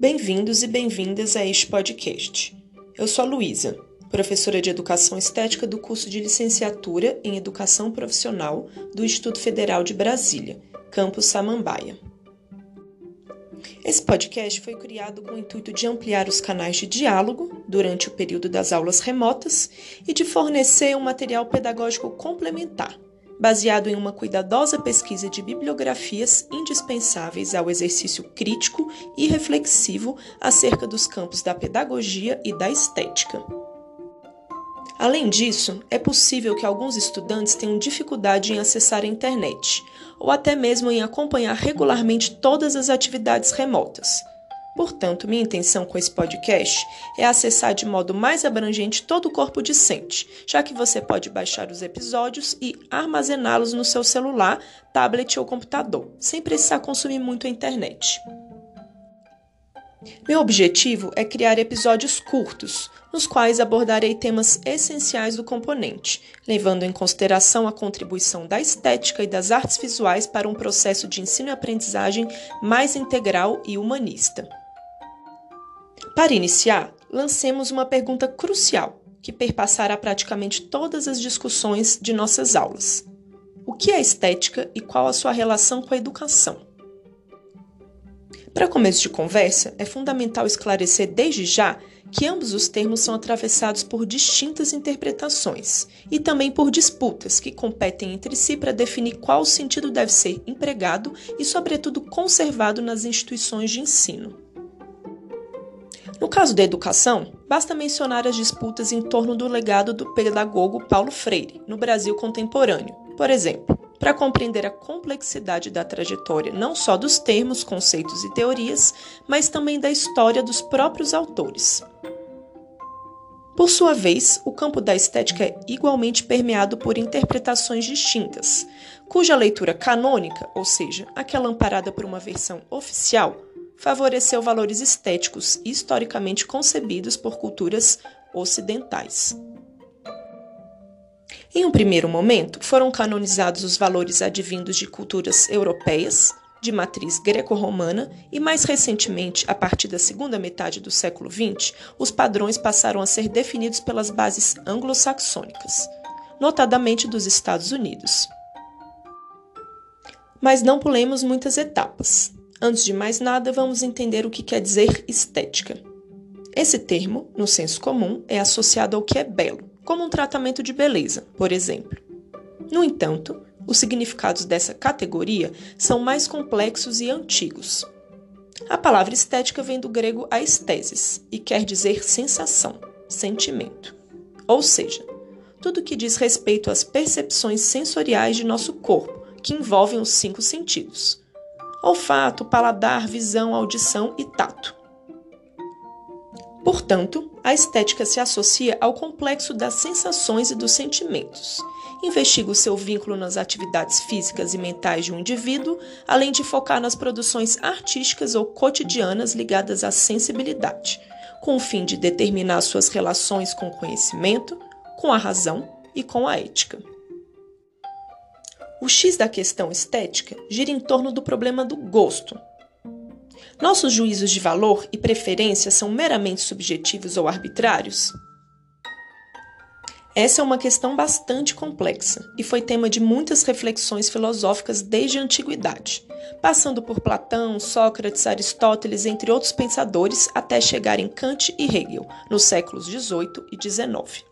Bem-vindos e bem-vindas a este podcast. Eu sou a Luísa, professora de Educação Estética do curso de Licenciatura em Educação Profissional do Instituto Federal de Brasília, campus Samambaia. Esse podcast foi criado com o intuito de ampliar os canais de diálogo durante o período das aulas remotas e de fornecer um material pedagógico complementar baseado em uma cuidadosa pesquisa de bibliografias indispensáveis ao exercício crítico e reflexivo acerca dos campos da pedagogia e da estética. Além disso, é possível que alguns estudantes tenham dificuldade em acessar a internet, ou até mesmo em acompanhar regularmente todas as atividades remotas. Portanto, minha intenção com esse podcast é acessar de modo mais abrangente todo o corpo discente, já que você pode baixar os episódios e armazená-los no seu celular, tablet ou computador, sem precisar consumir muito a internet. Meu objetivo é criar episódios curtos, nos quais abordarei temas essenciais do componente, levando em consideração a contribuição da estética e das artes visuais para um processo de ensino e aprendizagem mais integral e humanista. Para iniciar, lancemos uma pergunta crucial que perpassará praticamente todas as discussões de nossas aulas. O que é estética e qual a sua relação com a educação? Para começo de conversa, é fundamental esclarecer desde já que ambos os termos são atravessados por distintas interpretações e também por disputas que competem entre si para definir qual sentido deve ser empregado e, sobretudo, conservado nas instituições de ensino. No caso da educação, basta mencionar as disputas em torno do legado do pedagogo Paulo Freire no Brasil contemporâneo. Por exemplo, para compreender a complexidade da trajetória não só dos termos, conceitos e teorias, mas também da história dos próprios autores. Por sua vez, o campo da estética é igualmente permeado por interpretações distintas, cuja leitura canônica, ou seja, aquela amparada por uma versão oficial, favoreceu valores estéticos historicamente concebidos por culturas ocidentais. Em um primeiro momento, foram canonizados os valores advindos de culturas europeias, de matriz greco-romana, e mais recentemente, a partir da segunda metade do século XX, os padrões passaram a ser definidos pelas bases anglo-saxônicas, notadamente dos Estados Unidos. Mas não pulemos muitas etapas. Antes de mais nada, vamos entender o que quer dizer estética. Esse termo, no senso comum, é associado ao que é belo, como um tratamento de beleza, por exemplo. No entanto, os significados dessa categoria são mais complexos e antigos. A palavra estética vem do grego aesthesis e quer dizer sensação, sentimento. Ou seja, tudo que diz respeito às percepções sensoriais de nosso corpo, que envolvem os cinco sentidos olfato, paladar, visão, audição e tato. Portanto, a estética se associa ao complexo das sensações e dos sentimentos. Investiga o seu vínculo nas atividades físicas e mentais de um indivíduo, além de focar nas produções artísticas ou cotidianas ligadas à sensibilidade, com o fim de determinar suas relações com o conhecimento, com a razão e com a ética. O X da questão estética gira em torno do problema do gosto. Nossos juízos de valor e preferência são meramente subjetivos ou arbitrários? Essa é uma questão bastante complexa e foi tema de muitas reflexões filosóficas desde a antiguidade, passando por Platão, Sócrates, Aristóteles, entre outros pensadores, até chegar em Kant e Hegel, nos séculos XVIII e XIX.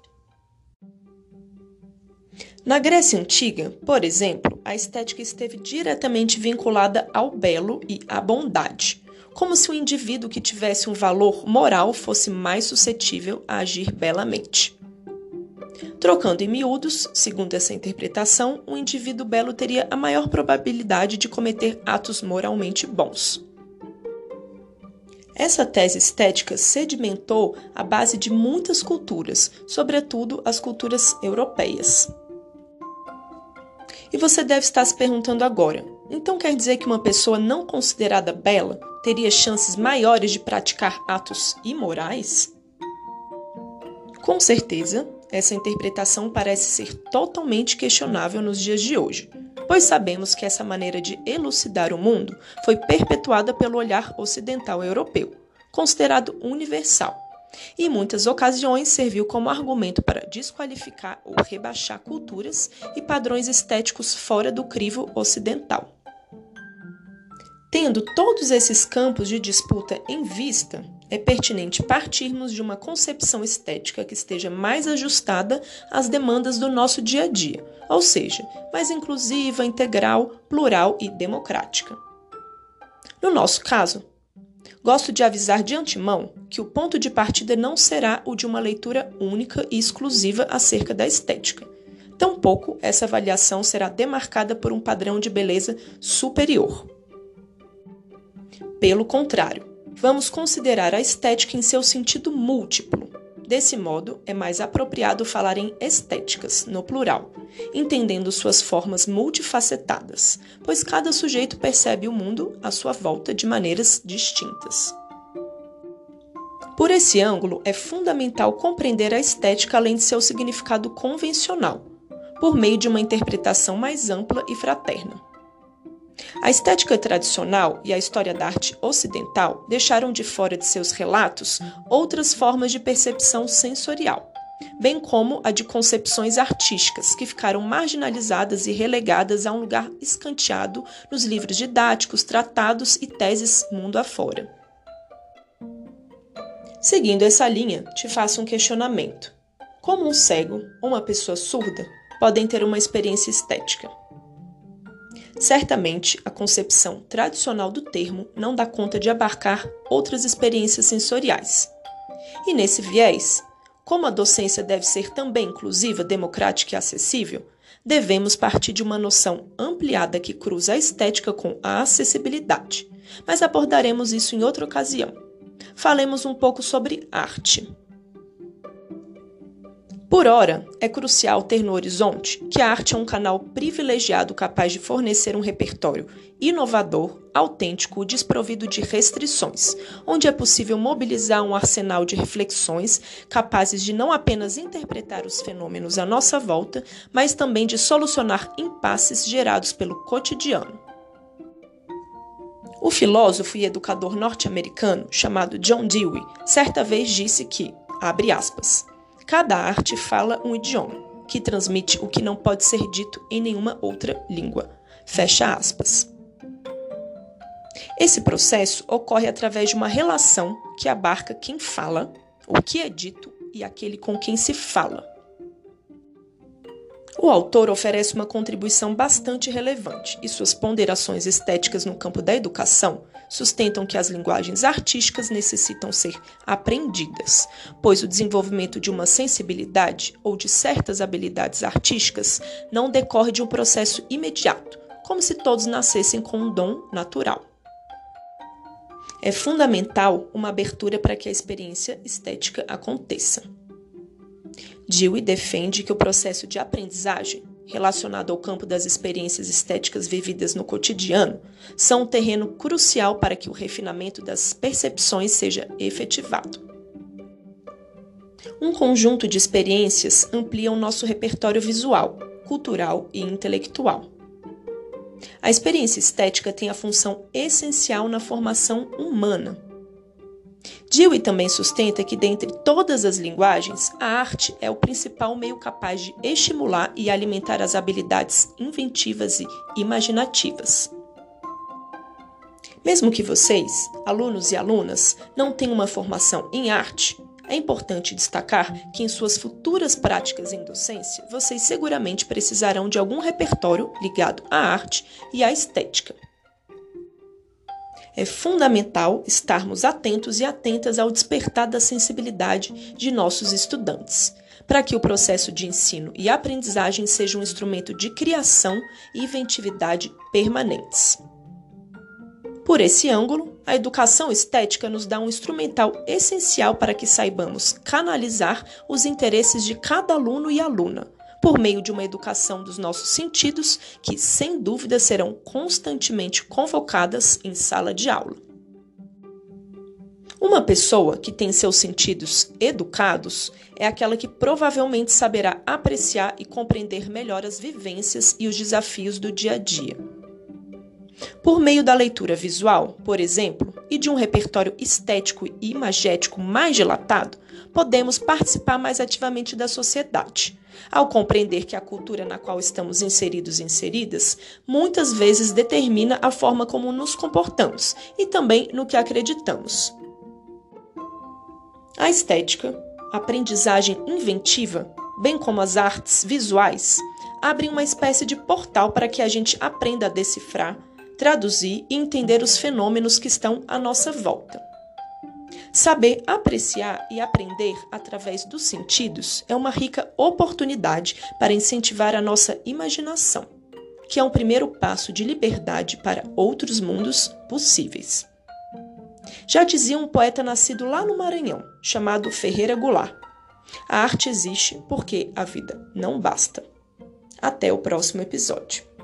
Na Grécia Antiga, por exemplo, a estética esteve diretamente vinculada ao belo e à bondade, como se o indivíduo que tivesse um valor moral fosse mais suscetível a agir belamente. Trocando em miúdos, segundo essa interpretação, um indivíduo belo teria a maior probabilidade de cometer atos moralmente bons. Essa tese estética sedimentou a base de muitas culturas, sobretudo as culturas europeias. E você deve estar se perguntando agora: então quer dizer que uma pessoa não considerada bela teria chances maiores de praticar atos imorais? Com certeza, essa interpretação parece ser totalmente questionável nos dias de hoje, pois sabemos que essa maneira de elucidar o mundo foi perpetuada pelo olhar ocidental europeu, considerado universal, e em muitas ocasiões serviu como argumento para desqualificar ou rebaixar culturas e padrões estéticos fora do crivo ocidental. Tendo todos esses campos de disputa em vista, é pertinente partirmos de uma concepção estética que esteja mais ajustada às demandas do nosso dia a dia, ou seja, mais inclusiva, integral, plural e democrática. No nosso caso, gosto de avisar de antemão que o ponto de partida não será o de uma leitura única e exclusiva acerca da estética. Tampouco essa avaliação será demarcada por um padrão de beleza superior. Pelo contrário, vamos considerar a estética em seu sentido múltiplo. Desse modo, é mais apropriado falar em estéticas, no plural, entendendo suas formas multifacetadas, pois cada sujeito percebe o mundo à sua volta de maneiras distintas. Por esse ângulo, é fundamental compreender a estética além de seu significado convencional, por meio de uma interpretação mais ampla e fraterna. A estética tradicional e a história da arte ocidental deixaram de fora de seus relatos outras formas de percepção sensorial, bem como a de concepções artísticas, que ficaram marginalizadas e relegadas a um lugar escanteado nos livros didáticos, tratados e teses mundo afora. Seguindo essa linha, te faço um questionamento. Como um cego ou uma pessoa surda podem ter uma experiência estética? Certamente, a concepção tradicional do termo não dá conta de abarcar outras experiências sensoriais. E nesse viés, como a docência deve ser também inclusiva, democrática e acessível, devemos partir de uma noção ampliada que cruza a estética com a acessibilidade. Mas abordaremos isso em outra ocasião. Falemos um pouco sobre arte. Por ora, é crucial ter no horizonte que a arte é um canal privilegiado capaz de fornecer um repertório inovador, autêntico, desprovido de restrições, onde é possível mobilizar um arsenal de reflexões capazes de não apenas interpretar os fenômenos à nossa volta, mas também de solucionar impasses gerados pelo cotidiano. O filósofo e educador norte-americano chamado John Dewey certa vez disse que, abre aspas, Cada arte fala um idioma, que transmite o que não pode ser dito em nenhuma outra língua. Fecha aspas. Esse processo ocorre através de uma relação que abarca quem fala, o que é dito e aquele com quem se fala. O autor oferece uma contribuição bastante relevante e suas ponderações estéticas no campo da educação sustentam que as linguagens artísticas necessitam ser aprendidas, pois o desenvolvimento de uma sensibilidade ou de certas habilidades artísticas não decorre de um processo imediato, como se todos nascessem com um dom natural. É fundamental uma abertura para que a experiência estética aconteça. Dewey defende que o processo de aprendizagem, relacionado ao campo das experiências estéticas vividas no cotidiano, são um terreno crucial para que o refinamento das percepções seja efetivado. Um conjunto de experiências amplia o nosso repertório visual, cultural e intelectual. A experiência estética tem a função essencial na formação humana Dewey também sustenta que, dentre todas as linguagens, a arte é o principal meio capaz de estimular e alimentar as habilidades inventivas e imaginativas. Mesmo que vocês, alunos e alunas, não tenham uma formação em arte, é importante destacar que em suas futuras práticas em docência, vocês seguramente precisarão de algum repertório ligado à arte e à estética é fundamental estarmos atentos e atentas ao despertar da sensibilidade de nossos estudantes, para que o processo de ensino e aprendizagem seja um instrumento de criação e inventividade permanentes. Por esse ângulo, a educação estética nos dá um instrumental essencial para que saibamos canalizar os interesses de cada aluno e aluna, por meio de uma educação dos nossos sentidos que, sem dúvida, serão constantemente convocadas em sala de aula. Uma pessoa que tem seus sentidos educados é aquela que provavelmente saberá apreciar e compreender melhor as vivências e os desafios do dia a dia. Por meio da leitura visual, por exemplo, e de um repertório estético e imagético mais dilatado, podemos participar mais ativamente da sociedade. Ao compreender que a cultura na qual estamos inseridos e inseridas muitas vezes determina a forma como nos comportamos e também no que acreditamos. A estética, aprendizagem inventiva, bem como as artes visuais, abrem uma espécie de portal para que a gente aprenda a decifrar, traduzir e entender os fenômenos que estão à nossa volta. Saber apreciar e aprender através dos sentidos é uma rica oportunidade para incentivar a nossa imaginação, que é um primeiro passo de liberdade para outros mundos possíveis. Já dizia um poeta nascido lá no Maranhão, chamado Ferreira Goulart: A arte existe porque a vida não basta. Até o próximo episódio.